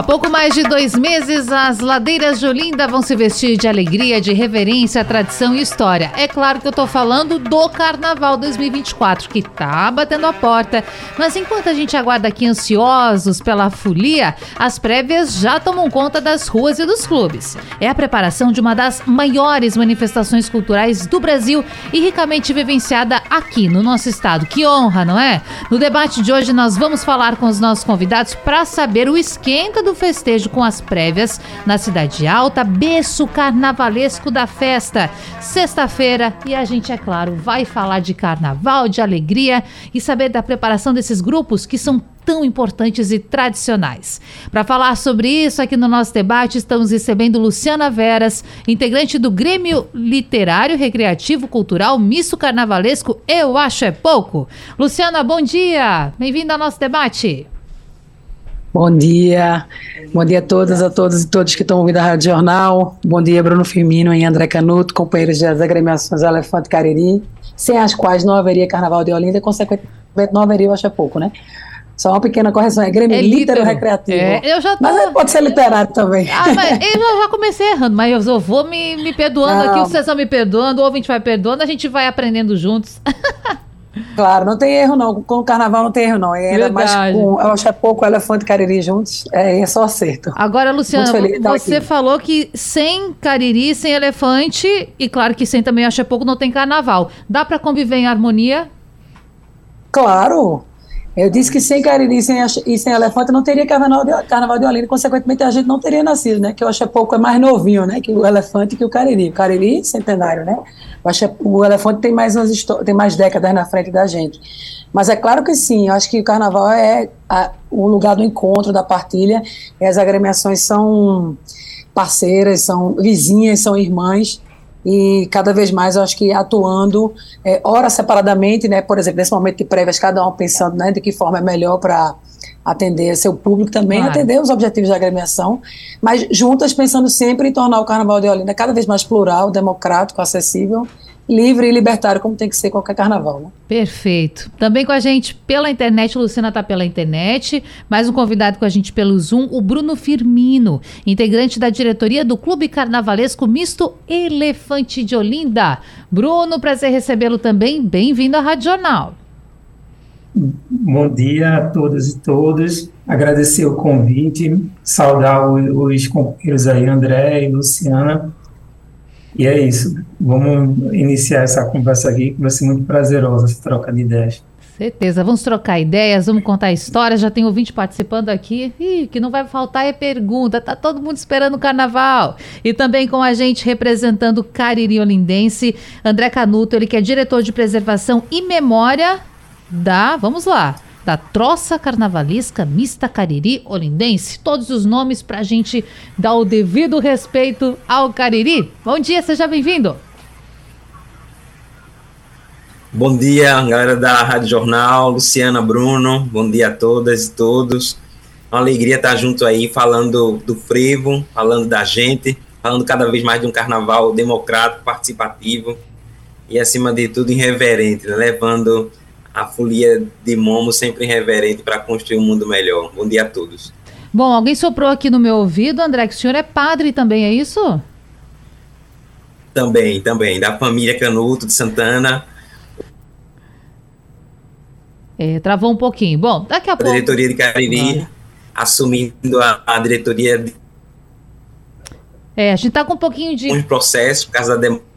Há pouco mais de dois meses, as ladeiras de Olinda vão se vestir de alegria, de reverência, tradição e história. É claro que eu tô falando do Carnaval 2024, que tá batendo a porta. Mas enquanto a gente aguarda aqui ansiosos pela folia, as prévias já tomam conta das ruas e dos clubes. É a preparação de uma das maiores manifestações culturais do Brasil e ricamente vivenciada aqui no nosso estado. Que honra, não é? No debate de hoje, nós vamos falar com os nossos convidados para saber o esquenta do festejo com as prévias na Cidade Alta, berço carnavalesco da festa. Sexta-feira e a gente, é claro, vai falar de carnaval, de alegria e saber da preparação desses grupos que são tão importantes e tradicionais. Para falar sobre isso aqui no nosso debate, estamos recebendo Luciana Veras, integrante do Grêmio Literário Recreativo Cultural Misto Carnavalesco Eu Acho É Pouco. Luciana, bom dia! Bem-vinda ao nosso debate. Bom dia, bom dia a todas, a todos e todos que estão ouvindo a Rádio Jornal. Bom dia, Bruno Firmino e André Canuto, companheiros das agremiações Elefante Cariri, sem as quais não haveria Carnaval de Olinda e, consequentemente, não haveria o Pouco, né? Só uma pequena correção, é Grêmio é Litero Recreativo. É, eu já tô... Mas pode ser literário também. Ah, mas eu já comecei errando, mas eu vou me, me perdoando não. aqui, vocês estão me perdoando, o ouvinte vai perdoando, a gente vai aprendendo juntos. Claro, não tem erro não. Com o carnaval não tem erro não. Ainda mais com, eu acho que é pouco elefante e cariri juntos, é, é só acerto. Agora, Luciana, você aqui. falou que sem cariri, sem elefante, e claro que sem também acho é pouco, não tem carnaval. Dá para conviver em harmonia? Claro. Eu disse que sem Cariri sem, e sem Elefante não teria Carnaval de, Carnaval de Olinda, consequentemente a gente não teria nascido, né? Que eu acho que pouco é mais novinho, né? Que o Elefante que o Cariri. O Cariri, centenário, né? Acho que o Elefante tem mais, umas tem mais décadas na frente da gente. Mas é claro que sim, eu acho que o Carnaval é a, o lugar do encontro, da partilha, e as agremiações são parceiras, são vizinhas, são irmãs, e cada vez mais eu acho que atuando, é, ora separadamente, né, por exemplo, nesse momento de prévias, cada um pensando né, de que forma é melhor para atender seu público também, claro. atender os objetivos da agremiação, mas juntas pensando sempre em tornar o Carnaval de Olinda cada vez mais plural, democrático, acessível livre e libertário, como tem que ser qualquer carnaval. Né? Perfeito. Também com a gente pela internet, Luciana está pela internet, mais um convidado com a gente pelo Zoom, o Bruno Firmino, integrante da diretoria do Clube Carnavalesco Misto Elefante de Olinda. Bruno, prazer recebê-lo também. Bem-vindo à Rádio Jornal. Bom dia a todas e todos. Agradecer o convite, saudar os companheiros aí, André e Luciana, e é isso. Vamos iniciar essa conversa aqui, que vai ser muito prazerosa essa troca de ideias. Certeza. Vamos trocar ideias, vamos contar histórias. Já tem ouvinte participando aqui. Ih, que não vai faltar é pergunta. Tá todo mundo esperando o carnaval. E também com a gente representando o Cariri Olindense, André Canuto, ele que é diretor de preservação e memória da. Vamos lá da Troça Carnavalesca Mista Cariri Olindense. Todos os nomes para a gente dar o devido respeito ao Cariri. Bom dia, seja bem-vindo. Bom dia, galera da Rádio Jornal, Luciana, Bruno, bom dia a todas e todos. Uma alegria estar junto aí, falando do frevo, falando da gente, falando cada vez mais de um carnaval democrático, participativo e, acima de tudo, irreverente, né? levando a folia de Momo sempre reverente para construir um mundo melhor. Bom dia a todos. Bom, alguém soprou aqui no meu ouvido, André, que o senhor é padre também, é isso? Também, também, da família Canuto de Santana. É, travou um pouquinho. Bom, daqui a, a pouco. A diretoria de Cariri, assumindo a, a diretoria de. É, a gente está com um pouquinho de. Um processo, por causa da demora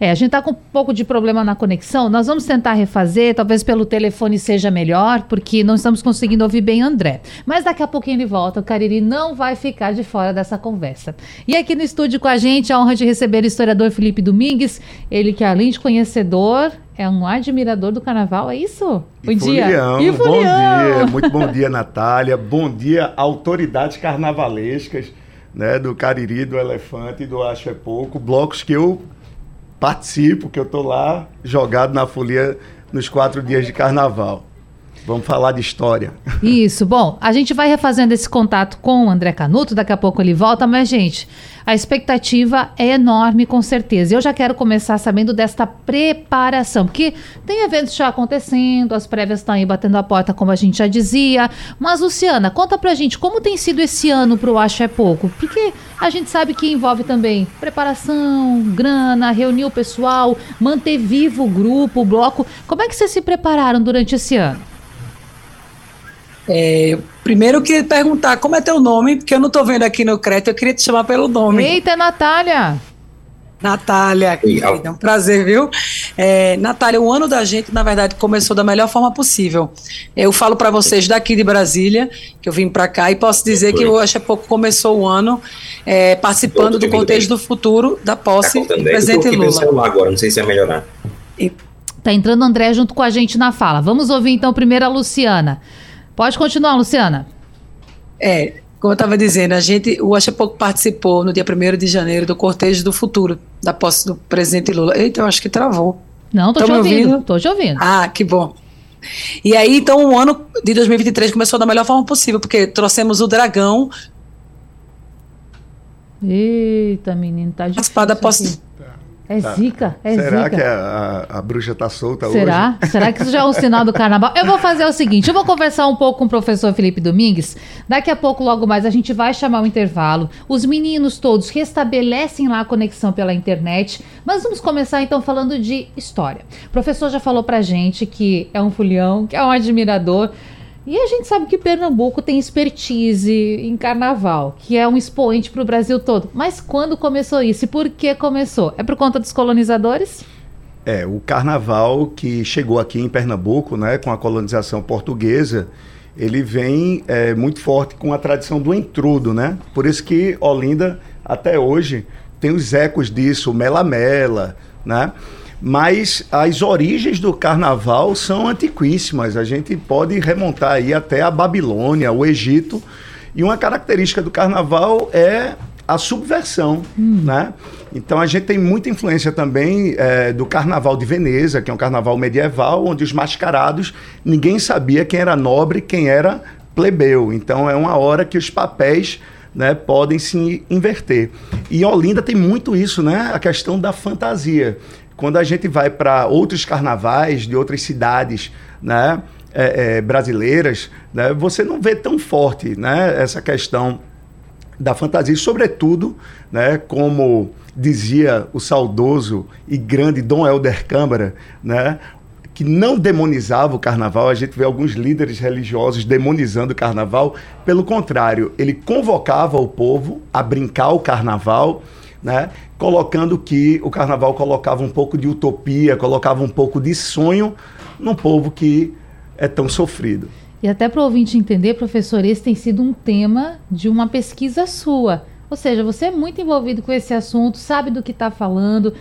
é, a gente está com um pouco de problema na conexão. Nós vamos tentar refazer, talvez pelo telefone seja melhor, porque não estamos conseguindo ouvir bem André. Mas daqui a pouquinho ele volta. O Cariri não vai ficar de fora dessa conversa. E aqui no estúdio com a gente, a honra de receber o historiador Felipe Domingues. Ele que, além de conhecedor, é um admirador do carnaval, é isso? Bom dia. E bom dia. Muito bom dia, Natália. Bom dia, autoridades carnavalescas. Né, do Cariri, do Elefante, do Acho é Pouco, blocos que eu participo, que eu estou lá jogado na folia nos quatro dias de carnaval. Vamos falar de história. Isso. Bom, a gente vai refazendo esse contato com o André Canuto, daqui a pouco ele volta, mas, gente, a expectativa é enorme, com certeza. Eu já quero começar sabendo desta preparação, porque tem eventos já acontecendo, as prévias estão aí batendo a porta, como a gente já dizia. Mas, Luciana, conta pra gente como tem sido esse ano pro Acho é Pouco, porque a gente sabe que envolve também preparação, grana, reunir o pessoal, manter vivo o grupo, o bloco. Como é que vocês se prepararam durante esse ano? É, primeiro eu queria perguntar como é teu nome, porque eu não estou vendo aqui no crédito, eu queria te chamar pelo nome. Eita, Natália! Natália, é um prazer, viu? É, Natália, o ano da gente, na verdade, começou da melhor forma possível. Eu falo para vocês daqui de Brasília, que eu vim para cá, e posso dizer Foi. que o Acho Pouco começou o ano é, participando do contexto do futuro da posse tá do presidente Lula. celular agora, não sei se é melhorar. E, tá entrando o André junto com a gente na fala. Vamos ouvir então primeiro a Luciana. Pode continuar, Luciana. É, como eu estava dizendo, a gente, o Acha Pouco participou no dia 1 de janeiro do cortejo do futuro, da posse do presidente Lula. Eita, eu acho que travou. Não, tô, tô te ouvindo, ouvindo, tô te ouvindo. Ah, que bom. E aí, então, o ano de 2023 começou da melhor forma possível, porque trouxemos o dragão. Eita, menino, tá difícil. Participar da posse. É tá. zica, é Será zica. que a, a, a, bruxa tá solta Será? hoje? Será que isso já é um sinal do carnaval? Eu vou fazer o seguinte, eu vou conversar um pouco com o professor Felipe Domingues. Daqui a pouco, logo mais, a gente vai chamar o intervalo. Os meninos todos restabelecem lá a conexão pela internet. Mas vamos começar então falando de história. O professor já falou pra gente que é um fulhão, que é um admirador. E a gente sabe que Pernambuco tem expertise em carnaval, que é um expoente para o Brasil todo. Mas quando começou isso e por que começou? É por conta dos colonizadores? É, o carnaval que chegou aqui em Pernambuco, né, com a colonização portuguesa, ele vem é, muito forte com a tradição do entrudo, né? Por isso que Olinda, até hoje, tem os ecos disso, mela-mela, né? Mas as origens do carnaval são antiquíssimas. A gente pode remontar aí até a Babilônia, o Egito. E uma característica do carnaval é a subversão, hum. né? Então a gente tem muita influência também é, do Carnaval de Veneza, que é um carnaval medieval, onde os mascarados ninguém sabia quem era nobre, quem era plebeu. Então é uma hora que os papéis né, podem se inverter. E Olinda tem muito isso, né? A questão da fantasia. Quando a gente vai para outros carnavais de outras cidades, né, é, é, brasileiras, né, você não vê tão forte, né, essa questão da fantasia, e sobretudo, né, como dizia o saudoso e grande Dom Helder Câmara, né, que não demonizava o carnaval, a gente vê alguns líderes religiosos demonizando o carnaval, pelo contrário, ele convocava o povo a brincar o carnaval, né? colocando que o carnaval colocava um pouco de utopia, colocava um pouco de sonho num povo que é tão sofrido. E até para o ouvinte entender, professor, esse tem sido um tema de uma pesquisa sua. Ou seja, você é muito envolvido com esse assunto, sabe do que está falando.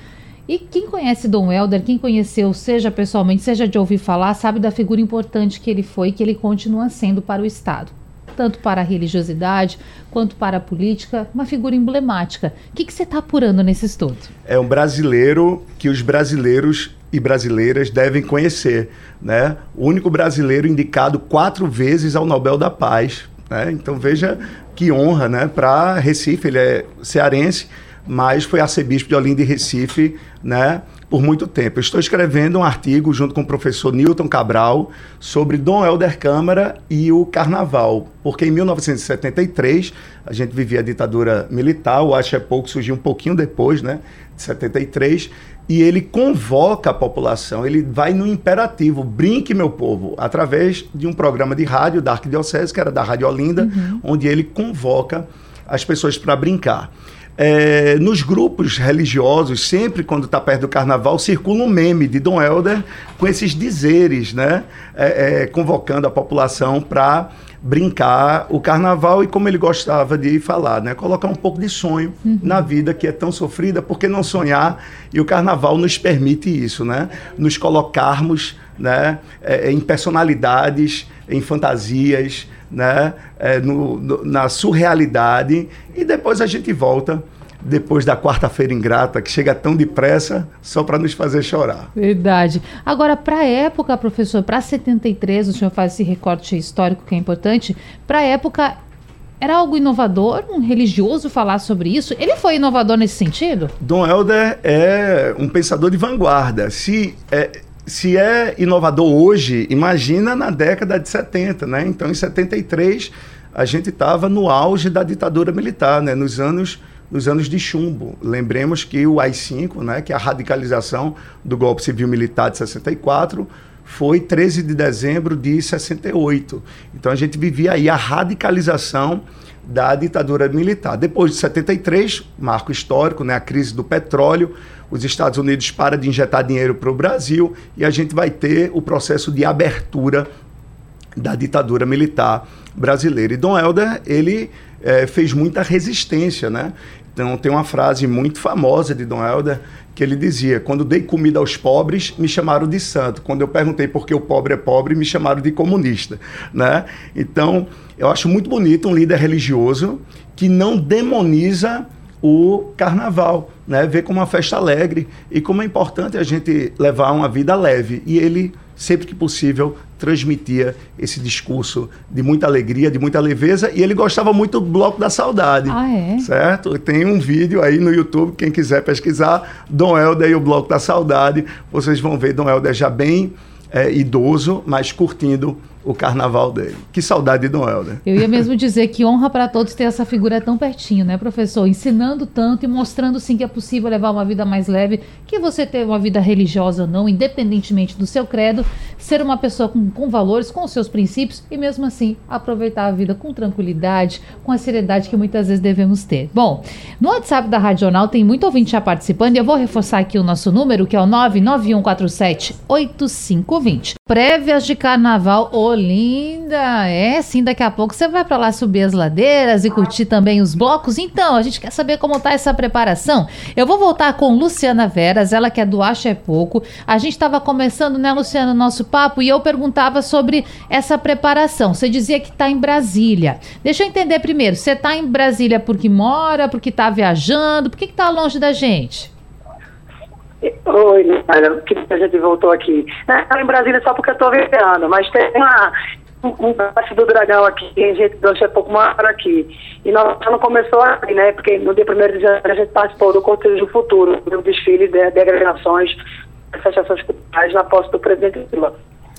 E quem conhece Dom Helder, quem conheceu, seja pessoalmente, seja de ouvir falar, sabe da figura importante que ele foi e que ele continua sendo para o Estado tanto para a religiosidade quanto para a política, uma figura emblemática. O que, você está apurando nesse estudo? É um brasileiro que os brasileiros e brasileiras devem conhecer. Né? O único brasileiro indicado quatro vezes ao Nobel da Paz. Né? Então veja que honra né? para Recife, ele é cearense, mas foi arcebispo de Olinda e Recife, né? Por muito tempo. Eu estou escrevendo um artigo junto com o professor Newton Cabral sobre Dom Helder Câmara e o Carnaval, porque em 1973 a gente vivia a ditadura militar, o Acho é Pouco surgiu um pouquinho depois, né, de 73, e ele convoca a população, ele vai no imperativo, brinque meu povo, através de um programa de rádio da Arquidiocese, que era da Rádio Olinda, uhum. onde ele convoca as pessoas para brincar. É, nos grupos religiosos, sempre quando está perto do carnaval, circula um meme de Dom Helder com esses dizeres, né? É, é, convocando a população para brincar o carnaval e como ele gostava de falar, né? Colocar um pouco de sonho uhum. na vida que é tão sofrida, por que não sonhar? E o carnaval nos permite isso, né? Nos colocarmos né? É, em personalidades, em fantasias, né? É, no, no, na surrealidade e depois a gente volta depois da quarta-feira ingrata, que chega tão depressa só para nos fazer chorar. Verdade. Agora, para a época, professor, para 73, o senhor faz esse recorte histórico que é importante, para a época era algo inovador, um religioso falar sobre isso? Ele foi inovador nesse sentido? Dom Helder é um pensador de vanguarda. Se é, se é inovador hoje, imagina na década de 70, né? Então, em 73, a gente estava no auge da ditadura militar, né? Nos anos nos anos de chumbo. Lembremos que o AI-5, né, que é a radicalização do golpe civil militar de 64, foi 13 de dezembro de 68. Então a gente vivia aí a radicalização da ditadura militar. Depois de 73, marco histórico, né, a crise do petróleo, os Estados Unidos param de injetar dinheiro para o Brasil e a gente vai ter o processo de abertura da ditadura militar brasileira. E Dom Helder, ele é, fez muita resistência, né? Então tem uma frase muito famosa de Dom Helder que ele dizia: quando dei comida aos pobres, me chamaram de santo. Quando eu perguntei por que o pobre é pobre, me chamaram de comunista, né? Então eu acho muito bonito um líder religioso que não demoniza o carnaval, né? Vê como uma festa alegre e como é importante a gente levar uma vida leve. E ele sempre que possível, transmitia esse discurso de muita alegria, de muita leveza, e ele gostava muito do Bloco da Saudade. Ah, é? Certo? Tem um vídeo aí no YouTube, quem quiser pesquisar, Dom Helder e o Bloco da Saudade, vocês vão ver Dom Helder já bem é, idoso, mas curtindo o carnaval dele. Que saudade de Dom Helder. Eu ia mesmo dizer que honra para todos ter essa figura tão pertinho, né, professor? Ensinando tanto e mostrando sim que é possível levar uma vida mais leve, que você ter uma vida religiosa ou não, independentemente do seu credo, ser uma pessoa com, com valores, com seus princípios e mesmo assim aproveitar a vida com tranquilidade, com a seriedade que muitas vezes devemos ter. Bom, no WhatsApp da Rádio Jornal tem muito ouvinte já participando e eu vou reforçar aqui o nosso número, que é o 99147 8520. Prévias de carnaval Olinda. É, sim, daqui a pouco você vai para lá subir as ladeiras e curtir também os blocos. Então, a gente quer saber como tá essa preparação. Eu vou voltar com Luciana Veras, ela que é do Acha é Pouco. A gente estava começando, né, Luciana, nosso papo e eu perguntava sobre essa preparação. Você dizia que está em Brasília. Deixa eu entender primeiro, você está em Brasília porque mora, porque está viajando, por que está longe da gente? Oi, Natália, que a gente voltou aqui. Estou em Brasília só porque eu estou viajando, mas tem uma, um, pedaço do dragão aqui, a gente deixa um pouco mais aqui. E nós não começou assim, né? Porque no dia 1 de janeiro a gente participou do Cortejo do Futuro, do desfile de, de agregações, associações culturais na posse do presidente Lula.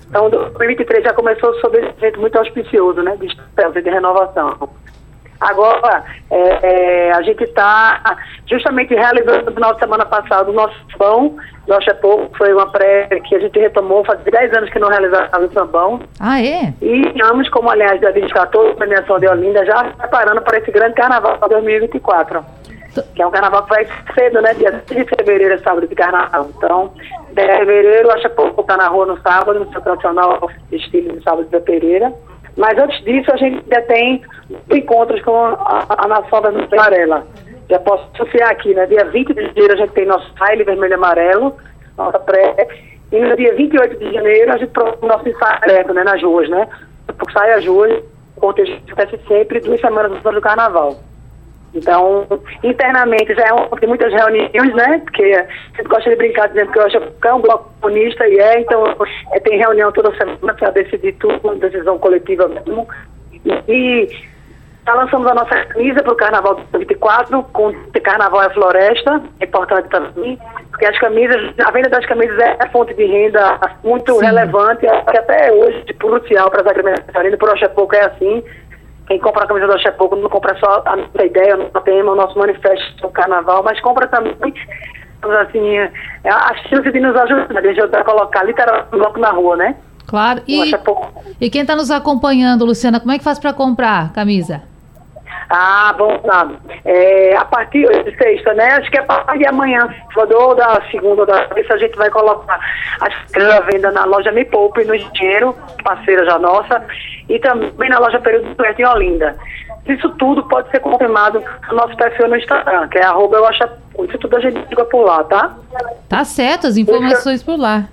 Então, 2023 já começou sob esse jeito muito auspicioso, né? De, de renovação. Agora, é, é, a gente está justamente realizando no final de semana passado o nosso sambão, nosso é pouco, foi uma pré que a gente retomou, faz 10 anos que não realizava o sambão. Ah, é? E estamos, como aliás já destatou, a premiação de Olinda, já preparando para esse grande carnaval 2024. Que é um carnaval que vai cedo, né? Dia 3 de fevereiro é sábado de carnaval. Então, 10 de fevereiro, que pouco está na rua no sábado, no seu tradicional estilo de sábado de Pereira. Mas antes disso, a gente ainda tem encontros com a, a Nação da Amarela. Já posso associar aqui, né? Dia 20 de janeiro a gente tem nosso baile vermelho e amarelo, nossa pré. E no dia 28 de janeiro a gente promove nosso ensaio aberto, né? Nas ruas, né? Porque sai as ruas, acontece sempre duas semanas depois do carnaval. Então, internamente já é um, tem muitas reuniões, né? Porque a gente gosta de brincar dizendo que eu acho que é um bloco comunista e é, então é, tem reunião toda semana para decidir tudo, decisão coletiva mesmo. E já lançamos a nossa camisa para o Carnaval de 24, com Carnaval é Floresta, é importante também, porque as camisas, a venda das camisas é fonte de renda muito Sim. relevante, que até hoje, crucial para as agriculturas, por hoje é pouco é assim, quem compra a camisa do Axé Pouco não compra só a nossa ideia, o nosso tema, o nosso manifesto do carnaval, mas compra também, assim, é, a chance de nos ajudar, de ajudar a colocar literalmente um bloco na rua, né? Claro. E, e quem está nos acompanhando, Luciana, como é que faz para comprar camisa? Ah, bom, tá. É, a partir de sexta, né? Acho que é a partir de amanhã, ou da segunda, da terça, a gente vai colocar a venda na loja Me Poupe, no Engenheiro, parceira já nossa, e também na loja Período do em Olinda. Isso tudo pode ser confirmado no nosso perfil no Instagram, que é arroba eu acho, isso tudo a gente liga por lá, tá? Tá certo, as informações por lá.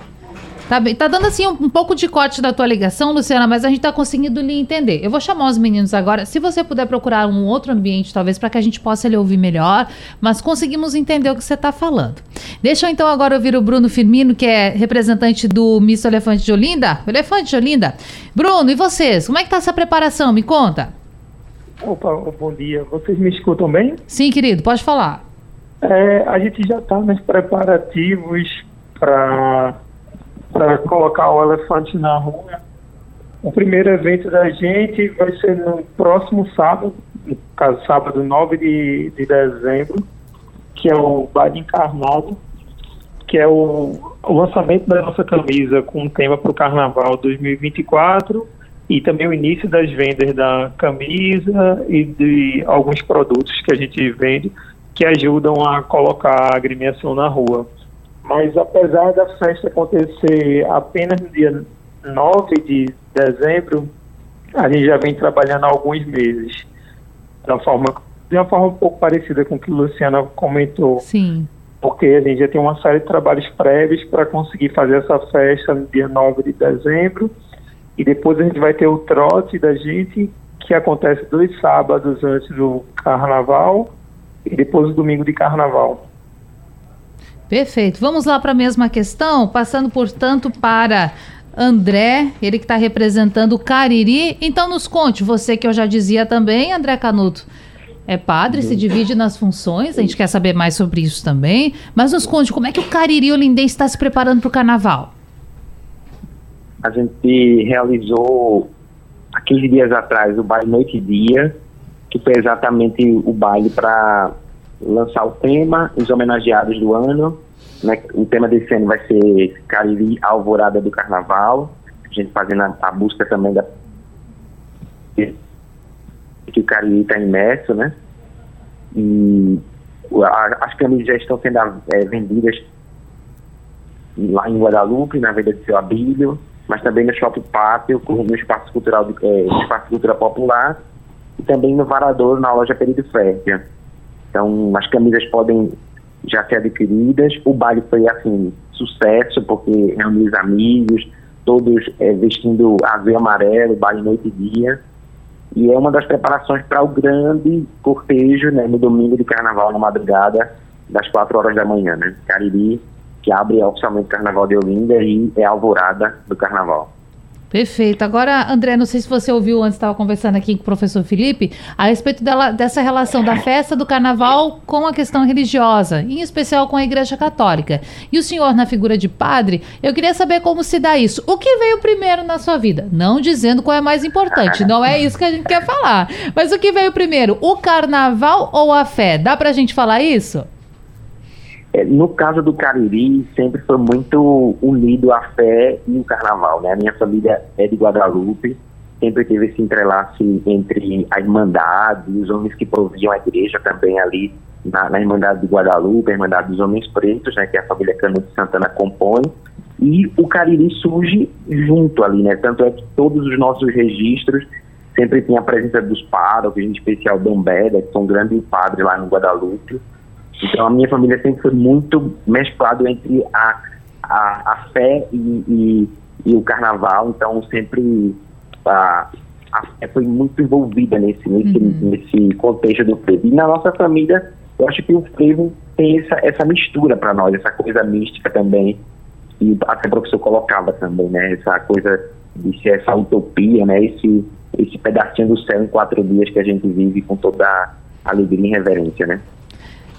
Tá, bem- tá dando assim um, um pouco de corte da tua ligação, Luciana, mas a gente tá conseguindo lhe entender. Eu vou chamar os meninos agora. Se você puder procurar um outro ambiente, talvez, para que a gente possa lhe ouvir melhor, mas conseguimos entender o que você tá falando. Deixa eu então agora ouvir o Bruno Firmino, que é representante do Miss Elefante de Olinda. Elefante de Olinda. Bruno, e vocês? Como é que tá essa preparação? Me conta. Opa, bom dia. Vocês me escutam bem? Sim, querido, pode falar. É, a gente já está nos preparativos para colocar o elefante na rua. O primeiro evento da gente vai ser no próximo sábado, no caso, sábado 9 de, de dezembro, que é o Baile Encarnado, que é o, o lançamento da nossa camisa com o tema para o Carnaval 2024 e também o início das vendas da camisa e de alguns produtos que a gente vende que ajudam a colocar a agremiação na rua. Mas apesar da festa acontecer apenas no dia 9 de dezembro, a gente já vem trabalhando há alguns meses. De uma forma, de uma forma um pouco parecida com o que a Luciana comentou Sim. porque a gente já tem uma série de trabalhos prévios para conseguir fazer essa festa no dia 9 de dezembro. E depois a gente vai ter o trote da gente, que acontece dois sábados antes do carnaval e depois o domingo de carnaval. Perfeito. Vamos lá para a mesma questão, passando, portanto, para André, ele que está representando o Cariri. Então, nos conte, você que eu já dizia também, André Canuto, é padre, se divide nas funções, a gente quer saber mais sobre isso também. Mas nos conte, como é que o Cariri Olindense está se preparando para o carnaval? a gente realizou há 15 dias atrás o baile Noite e Dia, que foi exatamente o baile para lançar o tema, os homenageados do ano. Né? O tema desse ano vai ser Cariri Alvorada do Carnaval, a gente fazendo a, a busca também da que o Cariri está imerso, né? E a- as camisas já estão sendo eh, vendidas lá em Guadalupe, na Venda de Seu Abílio, mas também no Shopping Pátio, no Espaço Cultural, no Espaço Cultura Popular, e também no Varador, na loja Fértil. Então, as camisas podem já ser adquiridas. O baile foi, assim, sucesso, porque reuniu os amigos, todos eh, vestindo azul amarelo, baile noite e dia. E é uma das preparações para o grande cortejo, né, no domingo de carnaval, na madrugada, das 4 horas da manhã, né? Cariri, que abre oficialmente o Carnaval de Olinda e é alvorada do Carnaval. Perfeito. Agora, André, não sei se você ouviu antes, estava conversando aqui com o professor Felipe, a respeito dela, dessa relação da festa do carnaval com a questão religiosa, em especial com a Igreja Católica. E o senhor, na figura de padre, eu queria saber como se dá isso. O que veio primeiro na sua vida? Não dizendo qual é mais importante, não é isso que a gente quer falar. Mas o que veio primeiro, o carnaval ou a fé? Dá pra gente falar isso? É, No caso do Cariri, sempre foi muito unido a fé e o carnaval, né? A minha família é de Guadalupe, sempre teve esse entrelace entre a Irmandade os homens que proviam a igreja também ali na, na Irmandade de Guadalupe, a Irmandade dos Homens Pretos, né? Que a família Cano de Santana compõe. E o Cariri surge junto ali, né? Tanto é que todos os nossos registros sempre tem a presença dos párocos, em especial Dom Beda, que são grandes padres lá no Guadalupe. Então a minha família sempre foi muito mesclado entre a, a, a fé e, e, e o carnaval, então sempre a, a fé foi muito envolvida nesse, nesse, nesse contexto do frevo. E na nossa família, eu acho que o frevo tem essa, essa mistura para nós, essa coisa mística também, e até o professor colocava também, né, essa coisa de ser essa utopia, né, esse, esse pedacinho do céu em quatro dias que a gente vive com toda a alegria e reverência, né.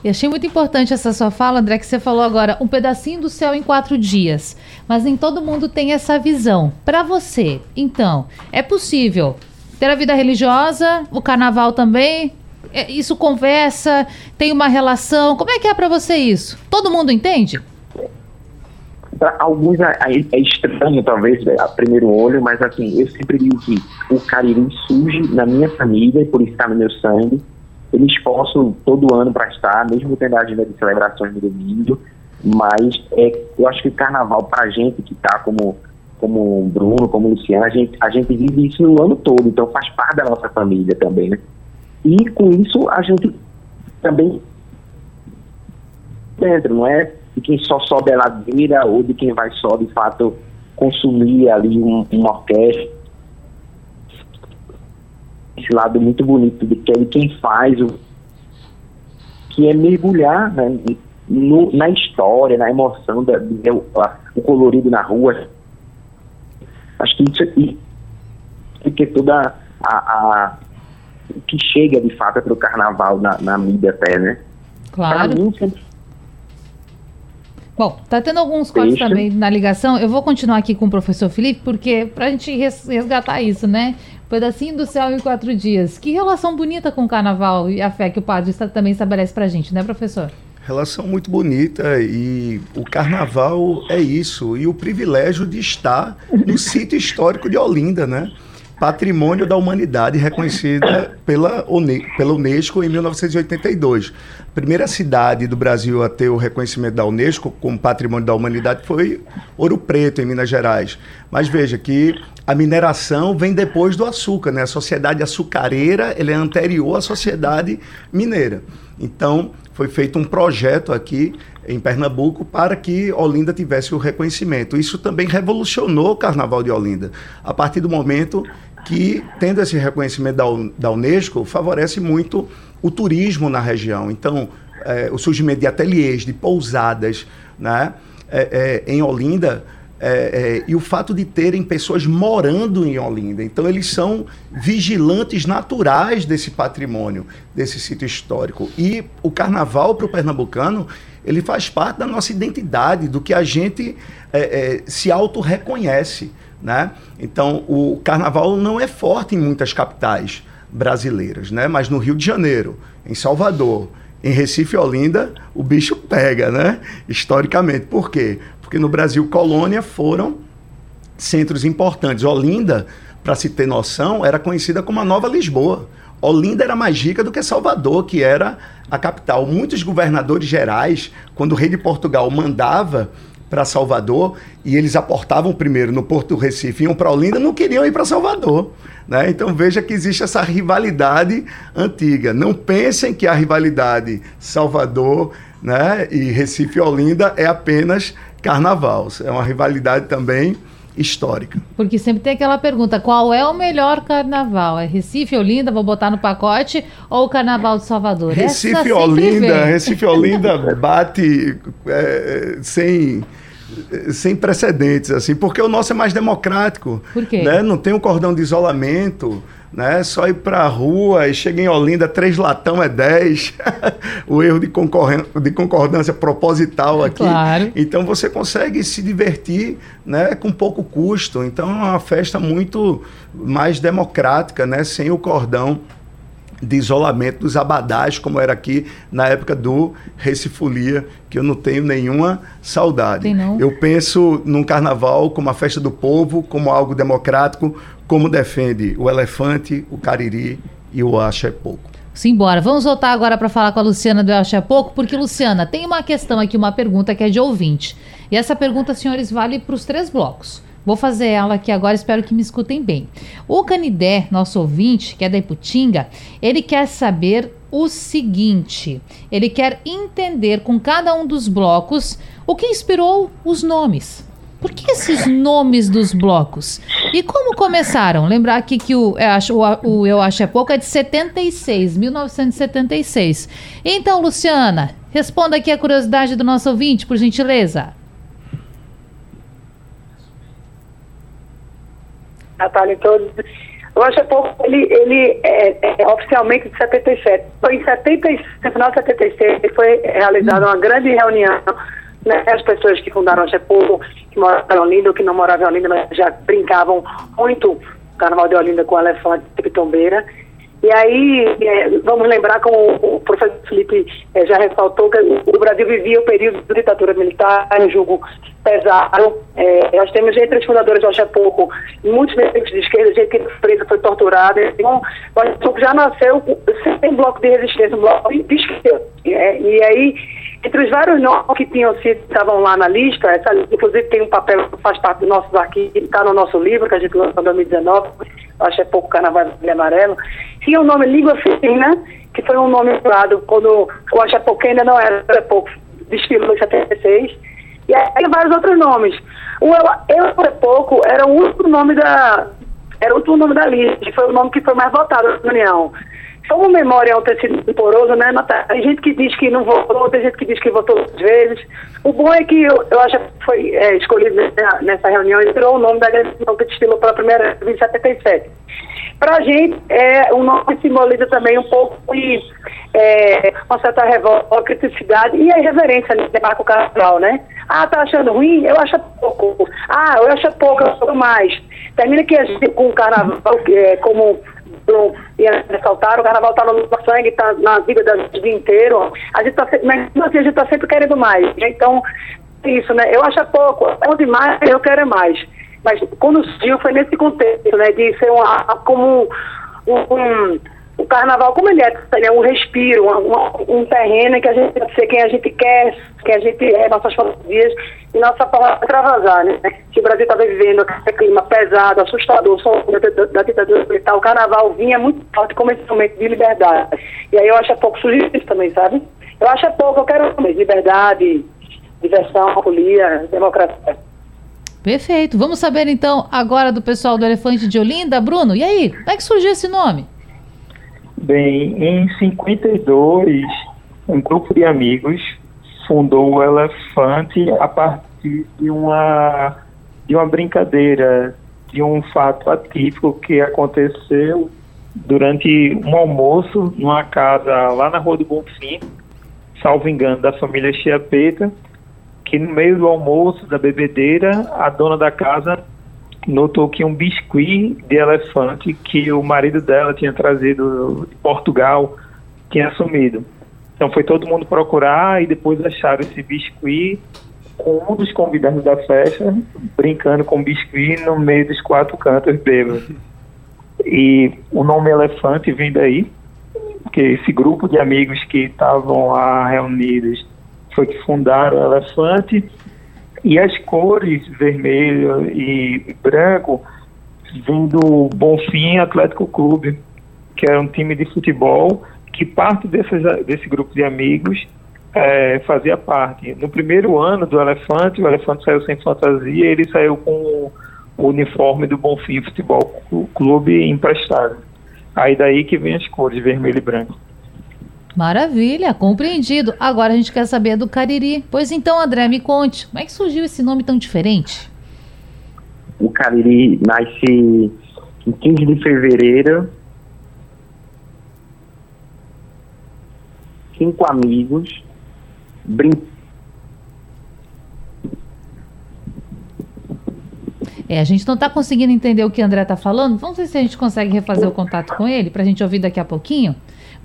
E achei muito importante essa sua fala, André, que você falou agora, um pedacinho do céu em quatro dias. Mas nem todo mundo tem essa visão. Para você, então, é possível ter a vida religiosa, o carnaval também? É, Isso conversa, tem uma relação. Como é que é para você isso? Todo mundo entende? Para alguns é, é- é estranho, talvez, a primeiro olho, mas assim, eu sempre digo que o Cariri surge na minha família, e por isso está no meu sangue. Eu me esforço todo ano para estar, mesmo tendo a agenda de celebrações no domingo, mas é, eu acho que o carnaval, para a gente que está como, como Bruno, como Luciano, a gente, a gente vive isso no ano todo, então faz parte da nossa família também, né? E com isso a gente também dentro, não é de quem só sobe a ladeira ou de quem vai só, de fato, consumir ali um, uma orquestra. Esse lado muito bonito de que é quem faz o que é mergulhar né, no, na história, na emoção, da, do, o colorido na rua. Acho que isso aqui, porque toda a, a o que chega de fato para o carnaval na, na mídia até, né? Claro. Mim, sempre... Bom, tá tendo alguns cortes também na ligação. Eu vou continuar aqui com o professor Felipe, porque para a gente resgatar isso, né? Pedacinho do céu em quatro dias. Que relação bonita com o carnaval e a fé que o padre também estabelece para a gente, né, professor? Relação muito bonita e o carnaval é isso. E o privilégio de estar no sítio histórico de Olinda, né? Patrimônio da Humanidade reconhecida pela, pela Unesco em 1982. A primeira cidade do Brasil a ter o reconhecimento da Unesco como Patrimônio da Humanidade foi Ouro Preto, em Minas Gerais. Mas veja que a mineração vem depois do açúcar, né? A sociedade açucareira é anterior à sociedade mineira. Então, foi feito um projeto aqui em Pernambuco para que Olinda tivesse o reconhecimento. Isso também revolucionou o Carnaval de Olinda. A partir do momento que, tendo esse reconhecimento da, Unesco, favorece muito o turismo na região. Então, é, o surgimento de ateliês, de pousadas, né? É, é, em Olinda e o fato de terem pessoas morando em Olinda. Então, eles são vigilantes naturais desse patrimônio, desse sítio histórico. E o carnaval para o pernambucano, ele faz parte da nossa identidade, do que a gente se auto-reconhece. Né? Então, o carnaval não é forte em muitas capitais brasileiras, né? mas no Rio de Janeiro, em Salvador, em Recife e Olinda, o bicho pega, né? historicamente. Por quê? porque no Brasil colônia foram centros importantes. Olinda, para se ter noção, era conhecida como a Nova Lisboa. Olinda era mais rica do que Salvador, que era a capital. Muitos governadores gerais, quando o rei de Portugal mandava para Salvador e eles aportavam primeiro no Porto do Recife, iam para Olinda, não queriam ir para Salvador. Né? Então veja que existe essa rivalidade antiga. Não pensem que a rivalidade Salvador né, e Recife e Olinda é apenas carnaval. É uma rivalidade também histórica. Porque sempre tem aquela pergunta: qual é o melhor carnaval? É Recife Olinda, vou botar no pacote, ou o Carnaval de Salvador? Recife Olinda, Recife Olinda bate é, sem sem precedentes assim, porque o nosso é mais democrático, Por quê? né? Não tem um cordão de isolamento né? Só ir para a rua e chega em Olinda, três latão é dez. o erro de, de concordância proposital aqui. Claro. Então você consegue se divertir né, com pouco custo. Então é uma festa muito mais democrática, né? Sem o cordão de isolamento dos abadás, como era aqui na época do Recifolia, que eu não tenho nenhuma saudade. Eu penso num carnaval como a festa do povo, como algo democrático, como defende o elefante, o cariri e o acha é pouco. Simbora. Vamos voltar agora para falar com a Luciana do Acha é Pouco, porque, Luciana, tem uma questão aqui, uma pergunta que é de ouvinte. E essa pergunta, senhores, vale para os três blocos. Vou fazer ela aqui agora, espero que me escutem bem. O Canidé, nosso ouvinte, que é da Iputinga, ele quer saber o seguinte: ele quer entender com cada um dos blocos o que inspirou os nomes. Por que esses nomes dos blocos? E como começaram? Lembrar aqui que o Eu Acho, o, o Eu Acho é Pouco é de 76, 1976. Então, Luciana, responda aqui a curiosidade do nosso ouvinte, por gentileza. Natália todos. Acho pouco, ele, ele é, é, oficialmente de 77. Foi em 76, no final de 76, foi realizada uma grande reunião né, as pessoas que fundaram a Gepo, que moravam em Olinda ou que não moravam em Olinda, mas já brincavam muito o Carnaval de Olinda com elefante e pitombeira. E aí, é, vamos lembrar, como o professor Felipe é, já ressaltou, que o Brasil vivia o período de ditadura militar, um julgo pesado. É, nós temos entre os fundadores do Pouco, muitos membros de esquerda, gente que presa, foi torturada. Então, Oxapoco já nasceu sem bloco de resistência, um bloco de esquerda. É, e aí, entre os vários nomes que tinham sido, estavam lá na lista, essa, inclusive tem um papel que faz parte do nosso arquivos, está no nosso livro, que a gente lançou em 2019, acho que é pouco Carnaval de Amarelo, tinha o nome Língua Fina, que foi um nome usado quando o Achapoque ainda não era, era pouco, desfilou em 76, E aí vários outros nomes. O Eu, eu Foi Pouco era o último nome da. Era o último nome da lista, foi o nome que foi mais votado na reunião. Como o memorial ter sido poroso, né, Natália? Tem gente que diz que não votou, tem gente que diz que votou duas vezes. O bom é que eu, eu acho que foi é, escolhido nessa, reunião e tirou o nome da agressão que desfilou pela primeira vez em 77. Para a gente, é, o nome simboliza também um pouco de é, uma certa revolta, criticidade e a irreverência né, Marco Carnaval, né? Ah, tá achando ruim? Eu acho pouco. Ah, eu acho pouco, eu acho mais. Termina que a gente com o carnaval, é, como Bruno ia ressaltar, o carnaval está no nosso sangue, está na vida da vida inteiro. A gente está mas assim, a gente está sempre querendo mais. Então, é isso, né? Eu acho pouco, é demais, eu quero é mais. Mas quando surgiu foi nesse contexto, né? De ser uma, como um, um o carnaval, como ele é, é um respiro, um, um terreno que a gente pode ser quem a gente quer, que a gente é, nossas fantasias e nossa forma de extravasar, né? Que o Brasil estava vivendo aquele clima pesado, assustador, som da, da ditadura militar, o carnaval vinha muito forte como esse momento de liberdade. E aí eu acho pouco surgir isso também, sabe? Eu acho pouco, eu quero mais liberdade, diversão, folia, democracia. Perfeito. Vamos saber então agora do pessoal do Elefante de Olinda. Bruno, e aí? Como é que surgiu esse nome? Bem, em 52, um grupo de amigos fundou o Elefante a partir de uma, de uma brincadeira, de um fato atípico que aconteceu durante um almoço numa casa lá na Rua do Bonfim, salvo engano, da família Chiapeta, que no meio do almoço, da bebedeira, a dona da casa notou que um biscuit de elefante que o marido dela tinha trazido de Portugal tinha sumido. Então foi todo mundo procurar e depois acharam esse biscuit com um dos convidados da festa brincando com biscuit no meio dos quatro cantos bêbados. E o nome elefante vem daí, porque esse grupo de amigos que estavam lá reunidos foi que fundaram o elefante e as cores vermelho e branco vêm do Bonfim Atlético Clube, que é um time de futebol que parte desses, desse grupo de amigos é, fazia parte. No primeiro ano do Elefante, o Elefante saiu sem fantasia, ele saiu com o uniforme do Bonfim Futebol Clube emprestado. Aí daí que vem as cores vermelho e branco. Maravilha, compreendido. Agora a gente quer saber do Cariri. Pois então, André, me conte, como é que surgiu esse nome tão diferente? O Cariri nasce em 15 de fevereiro. Cinco amigos brincando É, a gente não está conseguindo entender o que o André está falando. Vamos ver se a gente consegue refazer o contato com ele para a gente ouvir daqui a pouquinho.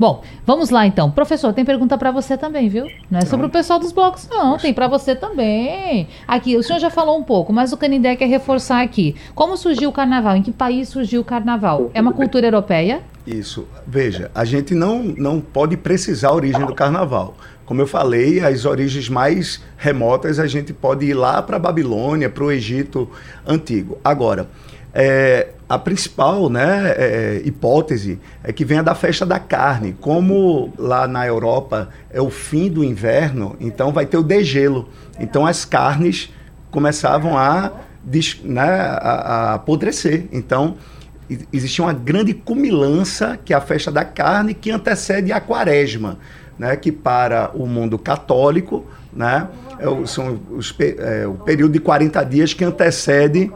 Bom, vamos lá então. Professor, tem pergunta para você também, viu? Não é sobre o pessoal dos blocos, não. Tem para você também. Aqui, o senhor já falou um pouco, mas o Canindé quer reforçar aqui. Como surgiu o carnaval? Em que país surgiu o carnaval? É uma cultura europeia? Isso. Veja, a gente não, não pode precisar a origem do carnaval. Como eu falei, as origens mais remotas a gente pode ir lá para a Babilônia, para o Egito antigo. Agora, é, a principal né, é, é, hipótese é que venha da festa da carne. Como lá na Europa é o fim do inverno, então vai ter o degelo. Então as carnes começavam a, né, a, a apodrecer. Então existia uma grande cumilança, que é a festa da carne, que antecede a quaresma, né, que para o mundo católico né, é o, são os, é, o período de 40 dias que antecede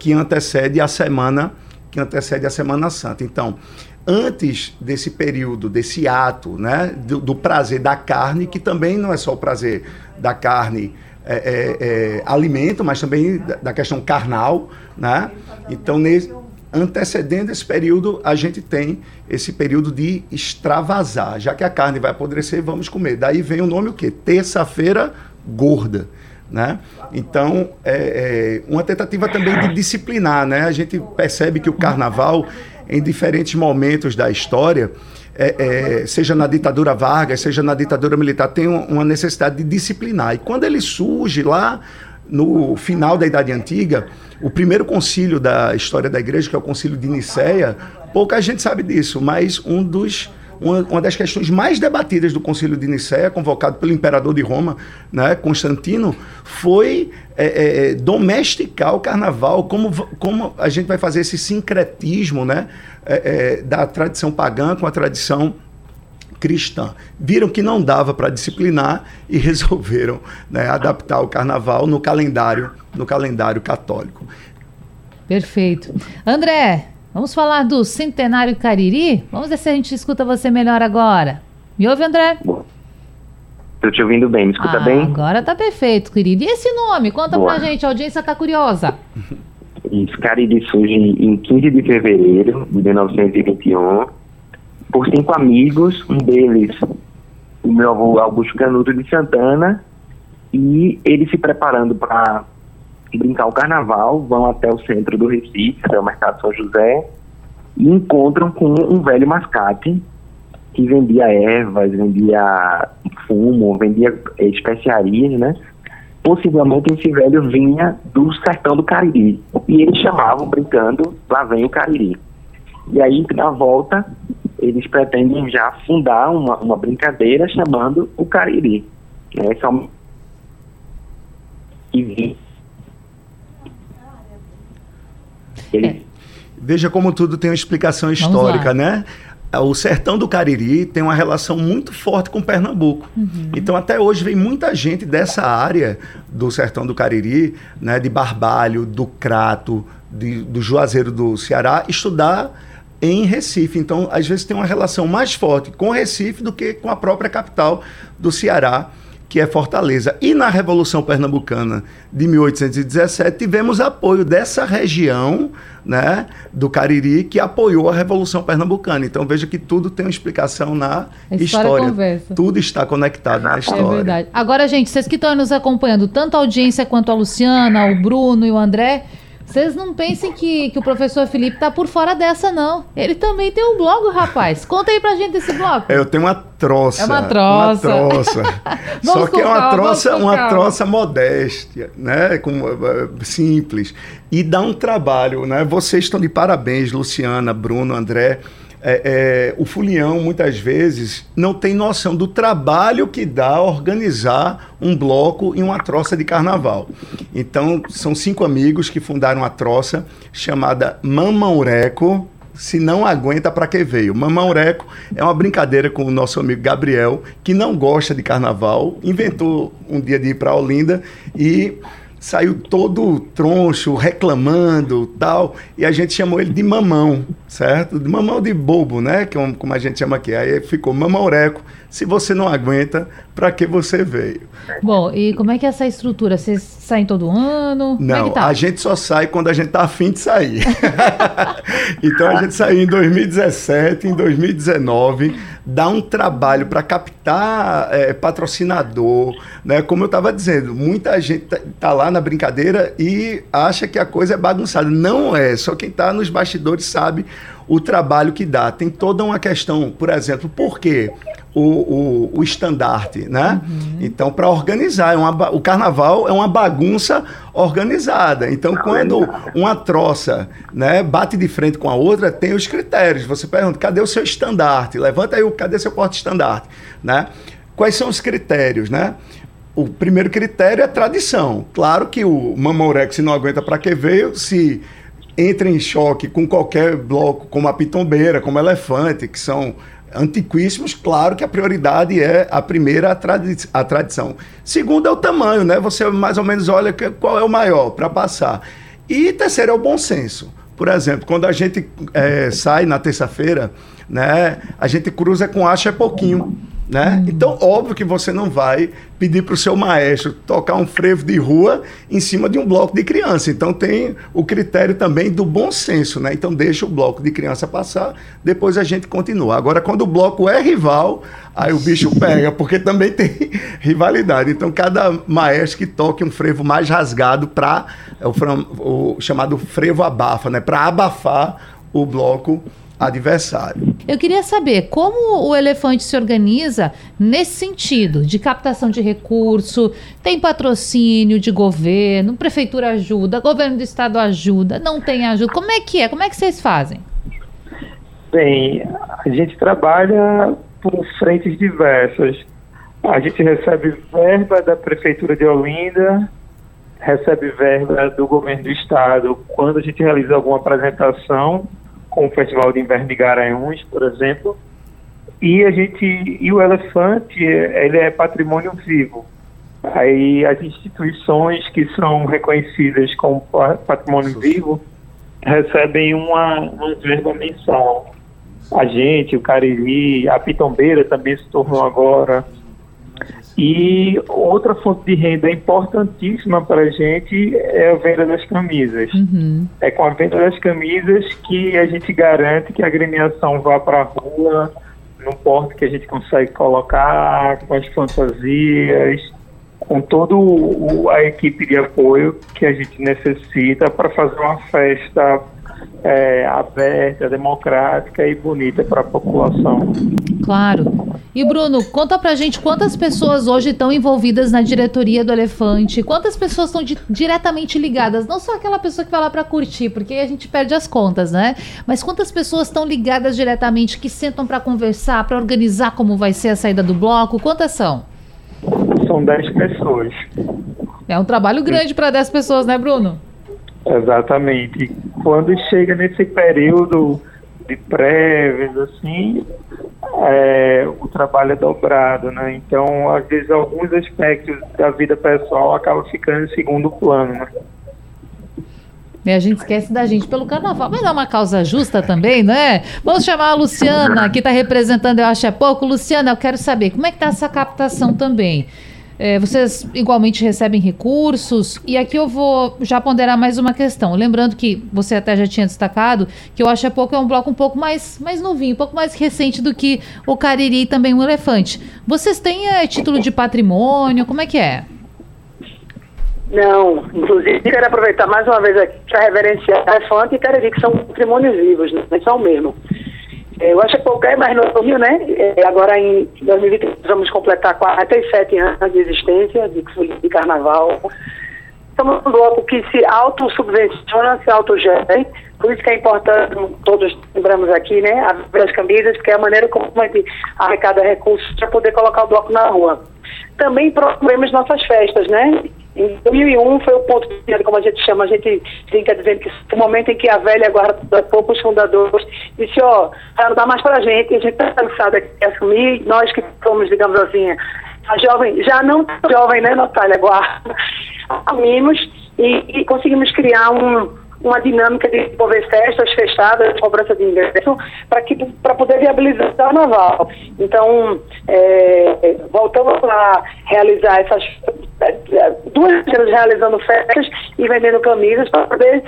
que antecede a semana que antecede a Semana Santa. Então, antes desse período, desse ato, né, do, do prazer da carne, que também não é só o prazer da carne é, é, é, alimento, mas também da, da, questão carnal, né? Então, nesse, antecedendo esse período, a gente tem esse período de extravasar. Já que a carne vai apodrecer, vamos comer. Daí vem o nome o? Terça-feira gorda. Né? Então, é, é, uma tentativa também de disciplinar. Né? A gente percebe que o carnaval, em diferentes momentos da história, é, é, seja na ditadura Vargas, seja na ditadura militar, tem uma necessidade de disciplinar. E quando ele surge lá no final da Idade Antiga, o primeiro concílio da história da igreja, que é o concílio de Nicéia, pouca gente sabe disso, mas um dos uma, uma, das questões mais debatidas do Concílio de Nicéia, convocado pelo imperador de Roma, né, Constantino, foi é, é, domesticar o carnaval, como, como a gente vai fazer esse sincretismo né, é, é da tradição pagã com a tradição cristã. Viram que não dava para disciplinar e resolveram né, adaptar o carnaval no calendário, no calendário católico. Perfeito. André, vamos falar do Centenário Cariri? Vamos ver se a gente escuta você melhor agora. Me ouve, André? Estou te ouvindo bem, me escuta ah, bem? Agora tá perfeito, querido. E esse nome? Conta Boa. pra gente, a audiência tá curiosa. Isso, Cariri surge em 15 de fevereiro de 1921 por cinco amigos, um deles o meu avô Augusto Canuto de Santana, e eles se preparando para brincar o carnaval, vão até o centro do Recife, até o Mercado São José, e encontram com um velho mascate que vendia ervas, vendia fumo, vendia especiarias, né? Possivelmente esse velho vinha do sertão do Cariri. E eles chamavam, brincando, lá vem o Cariri. E aí, na volta, eles pretendem já fundar uma, uma brincadeira chamando o Cariri. Né? São... E é. Veja como tudo tem uma explicação histórica, né? O sertão do Cariri tem uma relação muito forte com Pernambuco. Uhum. Então, até hoje, vem muita gente dessa área do sertão do Cariri, né, de Barbalho, do Crato, de, do Juazeiro do Ceará, estudar em Recife. Então, às vezes tem uma relação mais forte com Recife do que com a própria capital do Ceará, que é Fortaleza. E na Revolução Pernambucana de 1817, tivemos apoio dessa região, né, do Cariri, que apoiou a Revolução Pernambucana. Então, veja que tudo tem uma explicação na história. história. Tudo está conectado na história. É verdade. Agora, gente, vocês que estão nos acompanhando, tanto a audiência quanto a Luciana, o Bruno e o André, vocês não pensem que, que o professor Felipe tá por fora dessa, não. Ele também tem um blog, rapaz. Conta aí pra gente esse blog. É, eu tenho uma troça. É uma troça. Uma troça. Só que é uma troça, uma troça modéstia, né? Com, uh, simples. E dá um trabalho, né? Vocês estão de parabéns, Luciana, Bruno, André é, é, o fulião muitas vezes não tem noção do trabalho que dá organizar um bloco em uma troça de carnaval. Então, são cinco amigos que fundaram a troça chamada Mamãoreco. Se não aguenta, para que veio? Mamãoreco é uma brincadeira com o nosso amigo Gabriel, que não gosta de carnaval, inventou um dia de ir para Olinda e saiu todo troncho, reclamando tal, e a gente chamou ele de mamão, certo? De mamão de bobo, né? É como a gente chama aqui. Aí ficou mamaureco. Se você não aguenta, para que você veio? Bom, e como é que é essa estrutura? Vocês saem todo ano? É não, é tá? a gente só sai quando a gente tá afim de sair. então a gente saiu em 2017, em 2019, dá um trabalho para captar é, patrocinador, né? Como eu estava dizendo, muita gente tá, tá, lá na brincadeira e acha que a coisa é bagunçada. Não é, só quem está nos bastidores sabe o trabalho que dá. Tem toda uma questão, por exemplo, por quê? O, o, o estandarte, né? Uhum. Então, para organizar, é uma, o carnaval é uma bagunça organizada. Então, quando uma troça né, bate de frente com a outra, tem os critérios. Você pergunta, cadê o seu estandarte? Levanta aí, cadê seu porta-estandarte? Né? Quais são os critérios, né? O primeiro critério é tradição. Claro que o Mamorex não aguenta para que veio, se entra em choque com qualquer bloco, como a pitombeira, como elefante, que são antiquíssimos, claro que a prioridade é a primeira a, tradi a tradição. Segundo é o tamanho, né? Você mais ou menos olha que, qual é o maior para passar. E terceiro é o bom senso. Por exemplo, quando a gente é, sai na terça-feira, né, a gente cruza com acho é pouquinho. Né? Hum. Então, óbvio que você não vai pedir para o seu maestro tocar um frevo de rua em cima de um bloco de criança. Então, tem o critério também do bom senso. Né? Então, deixa o bloco de criança passar, depois a gente continua. Agora, quando o bloco é rival, aí o bicho pega, porque também tem rivalidade. Então, cada maestro que toque um frevo mais rasgado para é o, o chamado frevo abafa, né? para abafar o bloco adversário. Eu queria saber como o elefante se organiza nesse sentido de captação de recurso, tem patrocínio de governo, prefeitura ajuda, governo do estado ajuda, não tem ajuda. Como é que é? Como é que vocês fazem? Bem, a gente trabalha por frentes diversas. A gente recebe verba da Prefeitura de Olinda, recebe verba do governo do estado quando a gente realiza alguma apresentação, como o Festival de Inverno de Garanhuns, por exemplo. E a gente e o elefante, ele é patrimônio vivo. Aí as instituições que são reconhecidas como patrimônio vivo recebem uma, uma verba mensal. A gente, o Cariri, a Pitombeira também se tornou agora e outra fonte de renda importantíssima para a gente é a venda das camisas. Uhum. É com a venda das camisas que a gente garante que a agremiação vá para a rua, no porto que a gente consegue colocar, com as fantasias, com toda a equipe de apoio que a gente necessita para fazer uma festa é, aberta, democrática e bonita para a população. Claro. E Bruno, conta pra gente quantas pessoas hoje estão envolvidas na diretoria do Elefante, quantas pessoas estão di diretamente ligadas, não só aquela pessoa que vai lá para curtir, porque aí a gente perde as contas, né? Mas quantas pessoas estão ligadas diretamente, que sentam para conversar, para organizar como vai ser a saída do bloco? Quantas são? São 10 pessoas. É um trabalho grande para 10 pessoas, né, Bruno? Exatamente. Quando chega nesse período de prévias, assim, é, o trabalho é dobrado, né? Então, às vezes, alguns aspectos da vida pessoal acabam ficando em segundo plano, né? E a gente esquece da gente pelo carnaval. Mas é uma causa justa também, né? Vamos chamar a Luciana, que está representando, eu acho é pouco. Luciana, eu quero saber como é que está essa captação também. É, vocês igualmente recebem recursos? E aqui eu vou já ponderar mais uma questão. Lembrando que você até já tinha destacado que eu acho é pouco é um bloco um pouco mais, mais novinho, um pouco mais recente do que o Cariri e também o Elefante. Vocês têm é, título de patrimônio? Como é que é? Não, inclusive quero aproveitar mais uma vez aqui para reverenciar Elefante e Cariri, que são patrimônios vivos, né? são o mesmo. Eu acho que é mais novinho, né? É, agora em 2020 vamos completar 47 anos de existência de, de carnaval. Somos um bloco que se autossubvenciona, se autogere, por isso que é importante, todos lembramos aqui, né, abrir as camisas, porque é a maneira como a gente arrecada recursos para poder colocar o bloco na rua. Também promovemos nossas festas, né? Em 2001 foi o ponto de como a gente chama, a gente fica dizendo que o momento em que a velha guarda poucos fundadores. Disse, ó, oh, não dá mais pra gente, a gente está cansada de assumir, nós que somos, digamos assim, a jovem, já não jovem, né, Natália, guarda, assumimos e, e conseguimos criar um, uma dinâmica de promover festas fechadas, cobrança de ingresso, para poder viabilizar o carnaval. Então, é, voltamos a realizar essas é, duas anos realizando festas e vendendo camisas para poder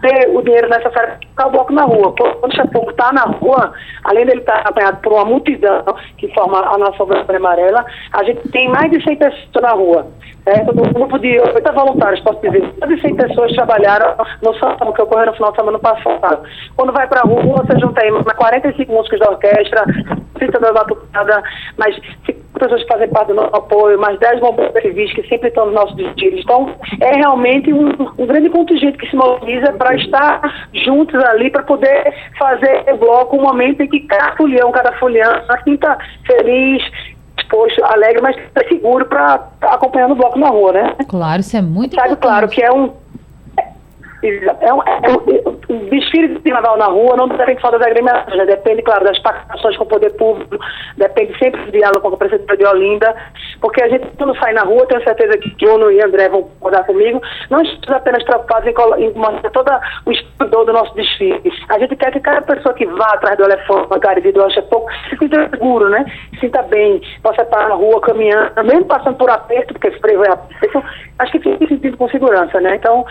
ter o dinheiro necessário para o bloco na rua. Quando o Chapuco está na rua, além dele estar tá acompanhado por uma multidão que forma a nossa bandeira amarela, a gente tem mais de 100 pessoas na rua. É, um grupo de 80 voluntários, posso dizer, mais de 100 pessoas trabalharam no salão que ocorreu no final de semana passado. Quando vai para a rua, você junta aí 45 músicos da orquestra, 30 da batucada, mais pessoas que fazem parte do nosso apoio, mais 10 bombeiros civis que sempre nos nossos desfiles. Então, é realmente um, um grande contingente que se mobiliza para estar juntos ali, para poder fazer o bloco um momento em que cada folião, cada folião, assim está feliz, disposto, alegre, mas seguro para acompanhando o bloco na rua, né? Claro, isso é muito Sabe, importante. claro que é um é um, é um, um desfile de carnaval na rua não depende só das agremiações, né? depende, claro, das participações com o poder público, depende sempre do diálogo com a Prefeitura de Olinda, porque a gente, quando sai na rua, tenho certeza que Bruno e André vão concordar comigo, não estamos apenas preocupados em, em mostrar todo o estudo do nosso desfile. A gente quer que cada pessoa que vá atrás do elefante, do Caribe, do Acha Pouco, se sinta seguro, né? Se sinta bem, possa estar na rua caminhando, mesmo passando por aperto, porque freio é aperto, acho que fica sentindo com segurança, né? Então,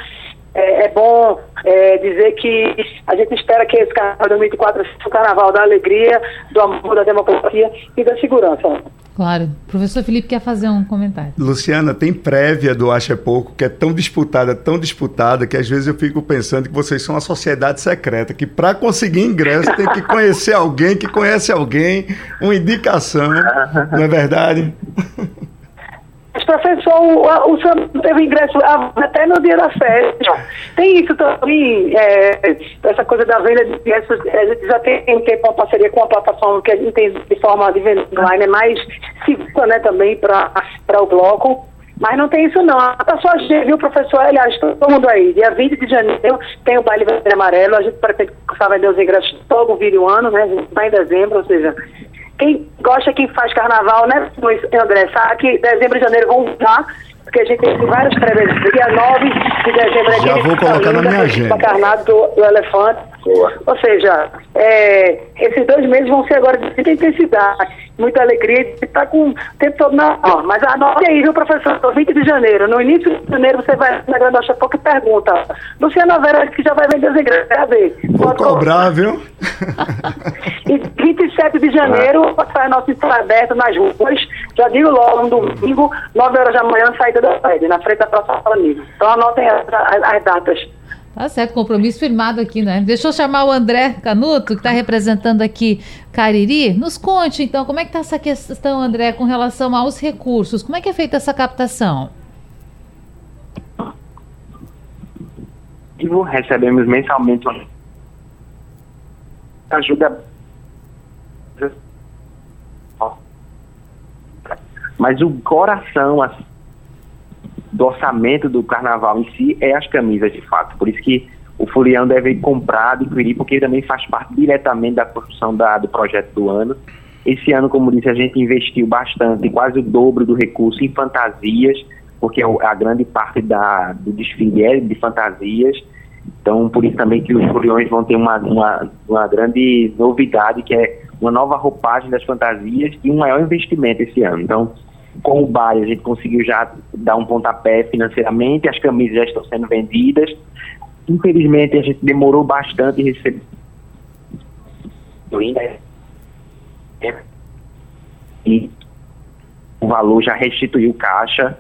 é, é bom é, dizer que a gente espera que esse carnaval 2024 seja um carnaval da alegria, do amor, da democracia e da segurança. Claro. O professor Felipe quer fazer um comentário. Luciana, tem prévia do Acha é Pouco, que é tão disputada, tão disputada, que às vezes eu fico pensando que vocês são uma sociedade secreta, que para conseguir ingresso tem que conhecer alguém que conhece alguém, uma indicação, não é verdade? professor, o, o senhor teve ingresso até no dia da festa. Tem isso também, é, essa coisa da venda de ingressos, a gente já tem um uma parceria com a plataforma que a gente tem de forma de venda online, é mais segura né, também para o bloco. Mas não tem isso não. A pessoa viu, professor, aliás, todo mundo aí. Dia 20 de janeiro tem o baile vermelho amarelo. A gente pretende começar a vender os ingressos todo o ano, né? A gente está em dezembro, ou seja, quem gosta, quem faz carnaval, né, André, sabe que dezembro e janeiro vão usar porque a gente tem vários previsões. Dia 9 de dezembro é Já vou colocar na minha agenda. Carnado do, do elefante. Boa. Ou seja, é, esses dois meses vão ser agora de muita intensidade, muita alegria de estar com o tempo todo na ó, Mas anote aí, viu, professor? 20 de janeiro. No início de janeiro você vai na Grande Pouco e pergunta. Luciana Vera que já vai vender os ingressos. Quer ver? Vou cobrar, viu? e 27 de janeiro sai nosso ensaio aberto nas ruas. Já digo logo, no domingo, 9 horas da manhã, saída da sede, na frente da Praça Flamengo. Então anotem as, as, as datas. Tá certo, compromisso firmado aqui, né? Deixa eu chamar o André Canuto, que está representando aqui Cariri. Nos conte, então, como é que está essa questão, André, com relação aos recursos? Como é que é feita essa captação? Recebemos mensalmente ajuda. Mas o coração, assim, do orçamento do carnaval em si é as camisas, de fato. Por isso que o Furião deve comprar, adquirir, porque ele também faz parte diretamente da construção da, do projeto do ano. Esse ano, como disse, a gente investiu bastante, quase o dobro do recurso em fantasias, porque a grande parte da, do desfile é de fantasias. Então, por isso também que os Furiões vão ter uma, uma, uma grande novidade, que é uma nova roupagem das fantasias e um maior investimento esse ano. Então, com o Bahia, a gente conseguiu já dar um pontapé financeiramente, as camisas já estão sendo vendidas. Infelizmente, a gente demorou bastante em receber. E o valor já restituiu caixa,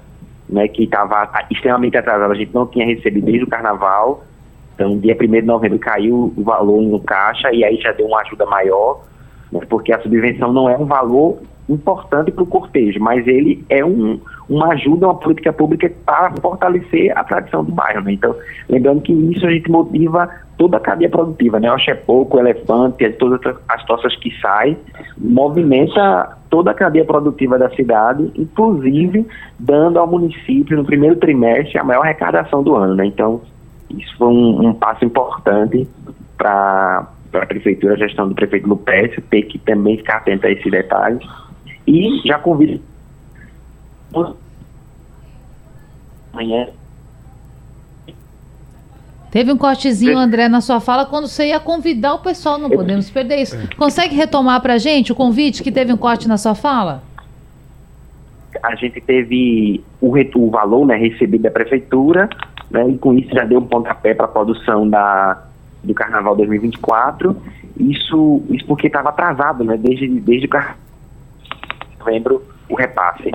né, que estava extremamente atrasado. A gente não tinha recebido desde o carnaval. Então, dia 1 de novembro caiu o valor no caixa e aí já deu uma ajuda maior, né, porque a subvenção não é um valor importante para o cortejo, mas ele é um, uma ajuda, uma política pública para fortalecer a tradição do bairro. Né? Então, lembrando que isso a gente motiva toda a cadeia produtiva, né? O Xepoco, o Elefante, todas as toças que saem, movimenta toda a cadeia produtiva da cidade, inclusive dando ao município, no primeiro trimestre, a maior arrecadação do ano. Né? Então, isso foi um, um passo importante para a prefeitura, a gestão do prefeito Lupécio, ter que também ficar atento a esses detalhes e já convido amanhã. Teve um cortezinho, André, na sua fala, quando você ia convidar o pessoal, não podemos perder isso. Consegue retomar para a gente o convite que teve um corte na sua fala? A gente teve o, o valor né, recebido da prefeitura, né, e com isso já deu um pontapé para a produção da, do Carnaval 2024. Isso, isso porque estava atrasado, né, desde, desde o Carnaval novembro o repasse.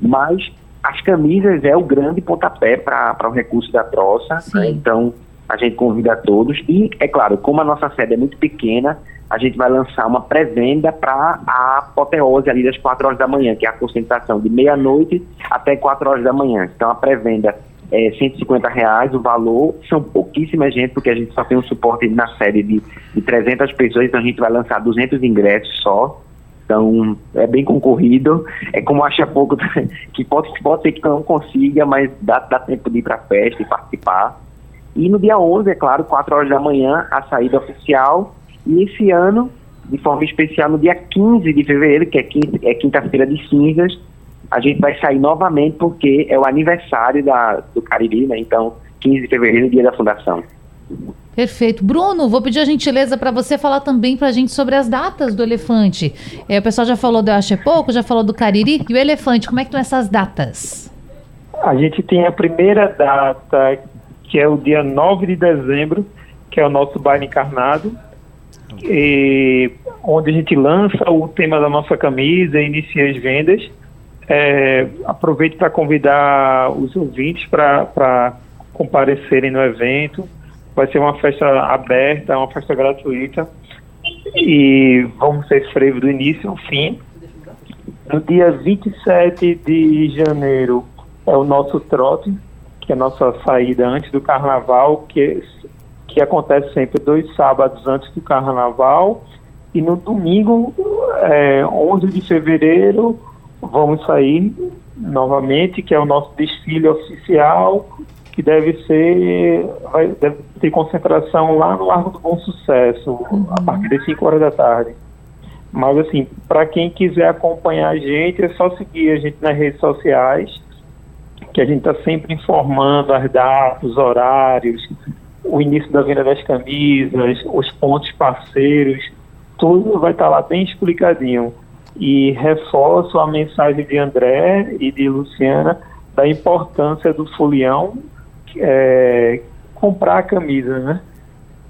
Mas as camisas é o grande pontapé para o recurso da troça, né? então a gente convida a todos. E, é claro, como a nossa sede é muito pequena, a gente vai lançar uma pré-venda para a apoteose ali das 4 horas da manhã, que é a concentração de meia-noite até 4 horas da manhã. Então a pré-venda é 150 reais o valor, são pouquíssima gente, porque a gente só tem um suporte na série de, de 300 pessoas, então a gente vai lançar 200 ingressos só. Então, é bem concorrido. É como acha pouco, que pode, pode ser que não consiga, mas dá, dá tempo de ir para a festa e participar. E no dia 11, é claro, 4 horas da manhã, a saída oficial. E esse ano, de forma especial, no dia 15 de fevereiro, que é, é quinta-feira de cinzas, a gente vai sair novamente porque é o aniversário da, do Cariri, né? Então, 15 de fevereiro, dia da fundação. Perfeito. Bruno, vou pedir a gentileza para você falar também para a gente sobre as datas do elefante. É, o pessoal já falou do Ache Pouco, já falou do Cariri. E o elefante, como é que estão essas datas? A gente tem a primeira data, que é o dia 9 de dezembro, que é o nosso baile encarnado, e, onde a gente lança o tema da nossa camisa e inicia as vendas. É, aproveito para convidar os ouvintes para comparecerem no evento Vai ser uma festa aberta, uma festa gratuita. E vamos ser frevo do início ao fim. No dia 27 de janeiro é o nosso trote, que é a nossa saída antes do carnaval, que, que acontece sempre dois sábados antes do carnaval. E no domingo, é, 11 de fevereiro, vamos sair novamente, que é o nosso desfile oficial, que deve ser, vai, deve ter concentração lá no Largo do Bom Sucesso, uhum. a partir das 5 horas da tarde. Mas assim, para quem quiser acompanhar a gente, é só seguir a gente nas redes sociais, que a gente está sempre informando as datas, os horários, o início da venda das camisas, os pontos parceiros, tudo vai estar tá lá bem explicadinho. E reforço a mensagem de André e de Luciana da importância do folião é, comprar a camisa, né?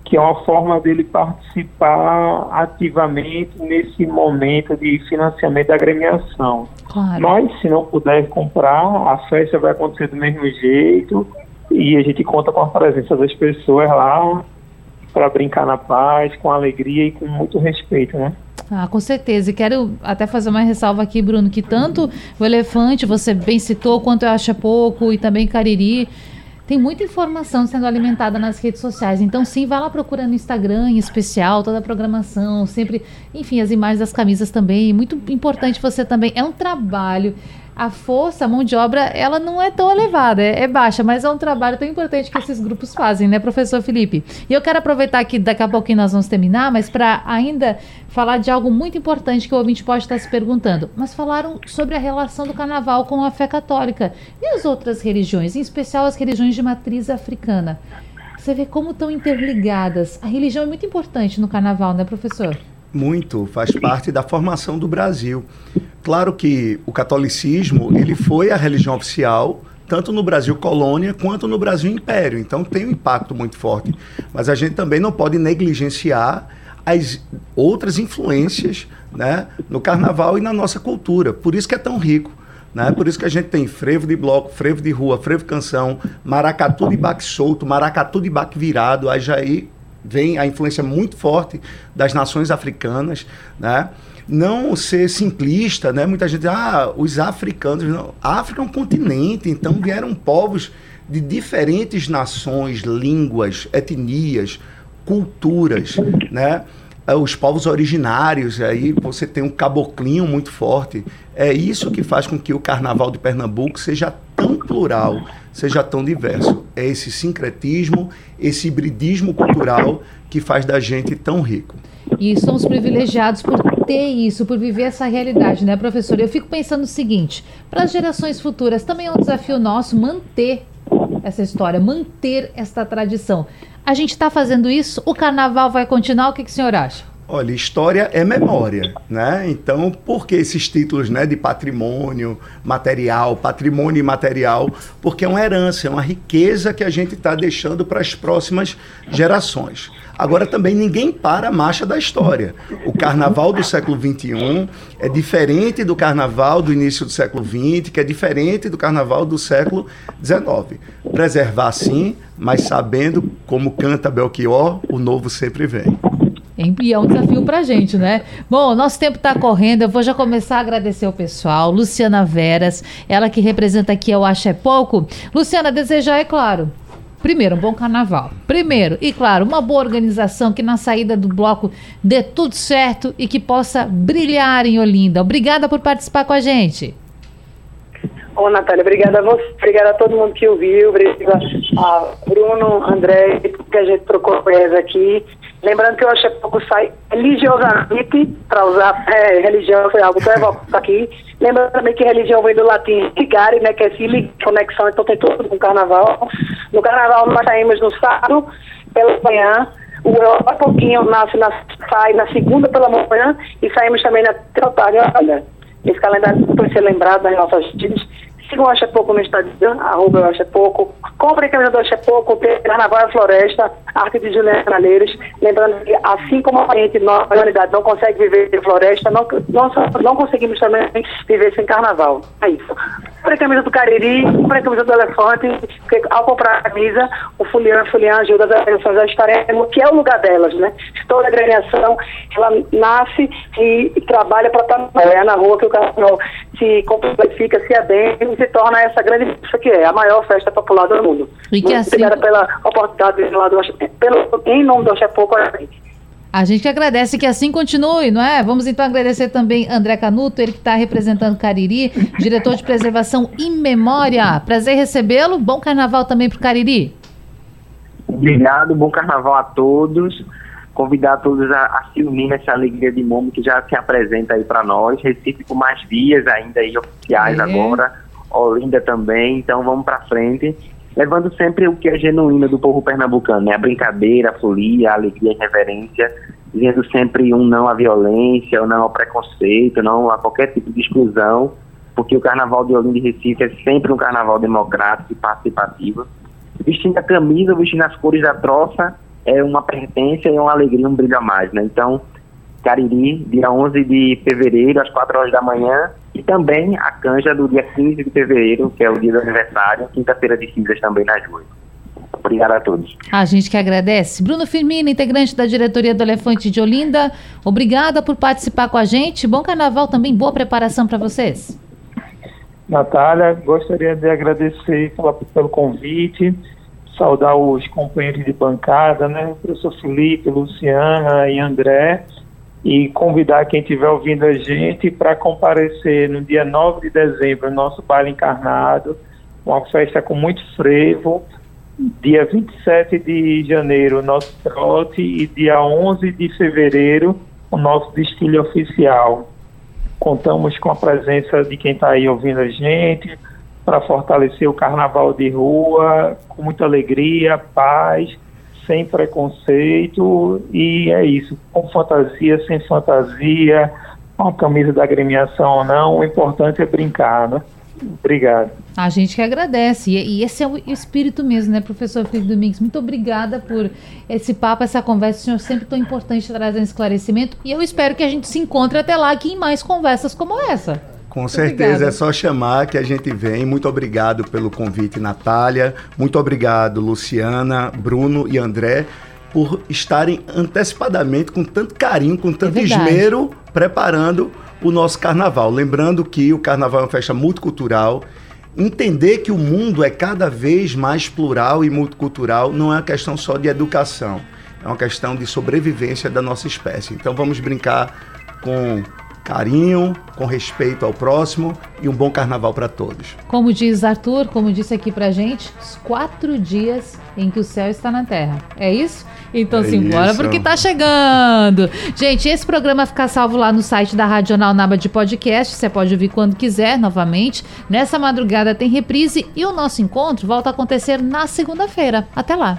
Que é uma forma dele participar ativamente nesse momento de financiamento da agremiação. Claro. Mas, se não puder comprar, a festa vai acontecer do mesmo jeito e a gente conta com a presença das pessoas lá para brincar na paz, com alegria e com muito respeito, né? Ah, com certeza. E quero até fazer uma ressalva aqui, Bruno, que tanto o elefante, você bem citou, quanto eu acho pouco, e também Cariri, tem muita informação sendo alimentada nas redes sociais. Então, sim, vá lá procurando no Instagram, em especial, toda a programação, sempre, enfim, as imagens das camisas também. Muito importante você também. É um trabalho a força, a mão de obra, ela não é tão elevada, é, é, baixa, mas é um trabalho tão importante que esses grupos fazem, né, professor Felipe? E eu quero aproveitar que daqui a pouquinho nós vamos terminar, mas para ainda falar de algo muito importante que o ouvinte pode estar se perguntando. Mas falaram sobre a relação do carnaval com a fé católica e as outras religiões, em especial as religiões de matriz africana. Você vê como estão interligadas. A religião é muito importante no carnaval, né, professor? Muito, faz parte da formação do Brasil. Claro que o catolicismo ele foi a religião oficial tanto no Brasil colônia quanto no Brasil império. Então tem um impacto muito forte. Mas a gente também não pode negligenciar as outras influências né, no carnaval e na nossa cultura. Por isso que é tão rico. Né? Por isso que a gente tem frevo de bloco, frevo de rua, frevo canção, maracatu de baque solto, maracatu de baque virado. Aí já aí vem a influência muito forte das nações africanas. Né? Não ser simplista, né? Muita gente, ah, os africanos, não. A África é um continente, então vieram povos de diferentes nações, línguas, etnias, culturas, né? É, os povos originários, aí você tem um caboclinho muito forte. É isso que faz com que o carnaval de Pernambuco seja tão plural, seja tão diverso. É esse sincretismo, esse hibridismo cultural que faz da gente tão rico. E somos privilegiados por ter isso, por viver essa realidade, né, professor? Eu fico pensando o seguinte: para as gerações futuras também é um desafio nosso manter essa história, manter esta tradição. A gente está fazendo isso? O carnaval vai continuar? O que, que o senhor acha? Olha, história é memória, né? Então, por que esses títulos, né, de patrimônio material, patrimônio imaterial? Porque é uma herança, é uma riqueza que a gente está deixando para as próximas gerações. Agora, também ninguém para a marcha da história. O carnaval do século XXI é diferente do carnaval do início do século XX, que é diferente do carnaval do século XIX. Preservar sim, mas sabendo, como canta Belchior, o novo sempre vem. E é um desafio pra gente, né? Bom, nosso tempo está correndo. Eu vou já começar a agradecer o pessoal. Luciana Veras, ela que representa aqui o Acho é Pouco. Luciana, desejar, é claro, Primeiro, um bom carnaval. Primeiro, e claro, uma boa organização que na saída do bloco dê tudo certo e que possa brilhar em Olinda. Obrigada por participar com a gente. Ô, Natália, obrigada a você, obrigada a todo mundo que ouviu, obrigada a Bruno, André, que a gente trocou ideias aqui. Lembrando que eu achei pouco sai religiosamente, para usar é, religião, foi algo que eu evoco aqui. Lembrando também que religião vem do latim ligare, né, que é se conexão, então tem tudo com carnaval. No carnaval nós saímos no sábado, pela manhã, o Europa pouquinho nasce na, sai na segunda pela manhã e saímos também na terça Olha, esse calendário pode ser lembrado nas nossas vidas Sigam o Acha Pouco no Instagram, arroba Acha Pouco. Comprem a camisa do Acha Pouco, tem Carnaval e Floresta, arte de Juliana Malheiros. Lembrando que, assim como a gente, nós, a humanidade, não consegue viver sem floresta, não, não, não conseguimos também viver sem carnaval. É isso. comprei camisa do Cariri, comprei camisa do Elefante, porque ao comprar a camisa, o Fulian, Fulian ajuda as agremiações a estarem que é o lugar delas, né? Toda agremiação, ela nasce e, trabalha para estar é na rua que o carnaval se complexifica, se adentra se torna essa grande festa que é a maior festa popular do mundo. E que Muito assim- obrigada pela oportunidade de falar do, pelo, em nome do Oxepô com a gente. A gente que agradece que assim continue, não é? Vamos então agradecer também André Canuto, ele que está representando Cariri, diretor de preservação em memória. Prazer recebê-lo. Bom carnaval também para o Cariri. Obrigado, bom carnaval a todos. Convidar todos a, a se unir nessa alegria de mundo que já se apresenta aí para nós. Recife com mais vias ainda aí oficiais É. agora. Olinda também, então vamos para frente. Levando sempre o que é genuíno do povo pernambucano, né? A brincadeira, a folia, a alegria a reverência. Dizendo sempre um não à violência, um não ao preconceito, não a qualquer tipo de exclusão. Porque o Carnaval de Olinda e Recife é sempre um carnaval democrático e participativo vestindo a camisa, vestindo as cores da troça, é uma pertença e uma alegria, um brilho a mais, né? Então, Cariri, dia 11 de fevereiro, às 4 horas da manhã, e também a canja do dia 15 de fevereiro, que é o dia do aniversário, quinta-feira de cinzas também nas ruas. Obrigado a todos. A gente que agradece. Bruno Firmino, integrante da diretoria do Elefante de Olinda, obrigada por participar com a gente. Bom carnaval também, boa preparação para vocês. Natália, gostaria de agradecer pela, pelo convite, saudar os companheiros de bancada, né, professor Felipe, Luciana e André, e convidar quem estiver ouvindo a gente para comparecer no dia 9 de dezembro, no nosso baile encarnado, uma festa com muito frevo, dia 27 de janeiro, nosso trote, e dia 11 de fevereiro, o nosso desfile oficial. Contamos com a presença de quem está aí ouvindo a gente para fortalecer o carnaval de rua com muita alegria, paz, sem preconceito e é isso, com fantasia, sem fantasia, com a camisa da agremiação ou não, o importante é brincar, né? Obrigado. A gente que agradece. E, esse é o espírito mesmo, né, professor Felipe Domingues? Muito obrigada por esse papo, essa conversa. O senhor sempre tão importante trazendo esclarecimento. E eu espero que a gente se encontre até lá aqui em mais conversas como essa. Com certeza, obrigada. é só chamar que a gente vem. Muito obrigado pelo convite, Natália. Muito obrigado, Luciana, Bruno e André, por estarem antecipadamente, com tanto carinho, com tanto É esmero, preparando o nosso carnaval. Lembrando que o carnaval é uma festa multicultural. Entender que o mundo é cada vez mais plural e multicultural não é uma questão só de educação, é uma questão de sobrevivência da nossa espécie. Então vamos brincar com carinho, com respeito ao próximo e um bom carnaval para todos. Como diz Arthur, como disse aqui pra gente, os quatro dias em que o céu está na terra. É isso? Então É simbora isso. porque tá chegando. Gente, esse programa fica salvo lá no site da Rádio Jornal Naba de podcast. Você pode ouvir quando quiser, novamente. Nessa madrugada tem reprise e o nosso encontro volta a acontecer na segunda-feira. Até lá.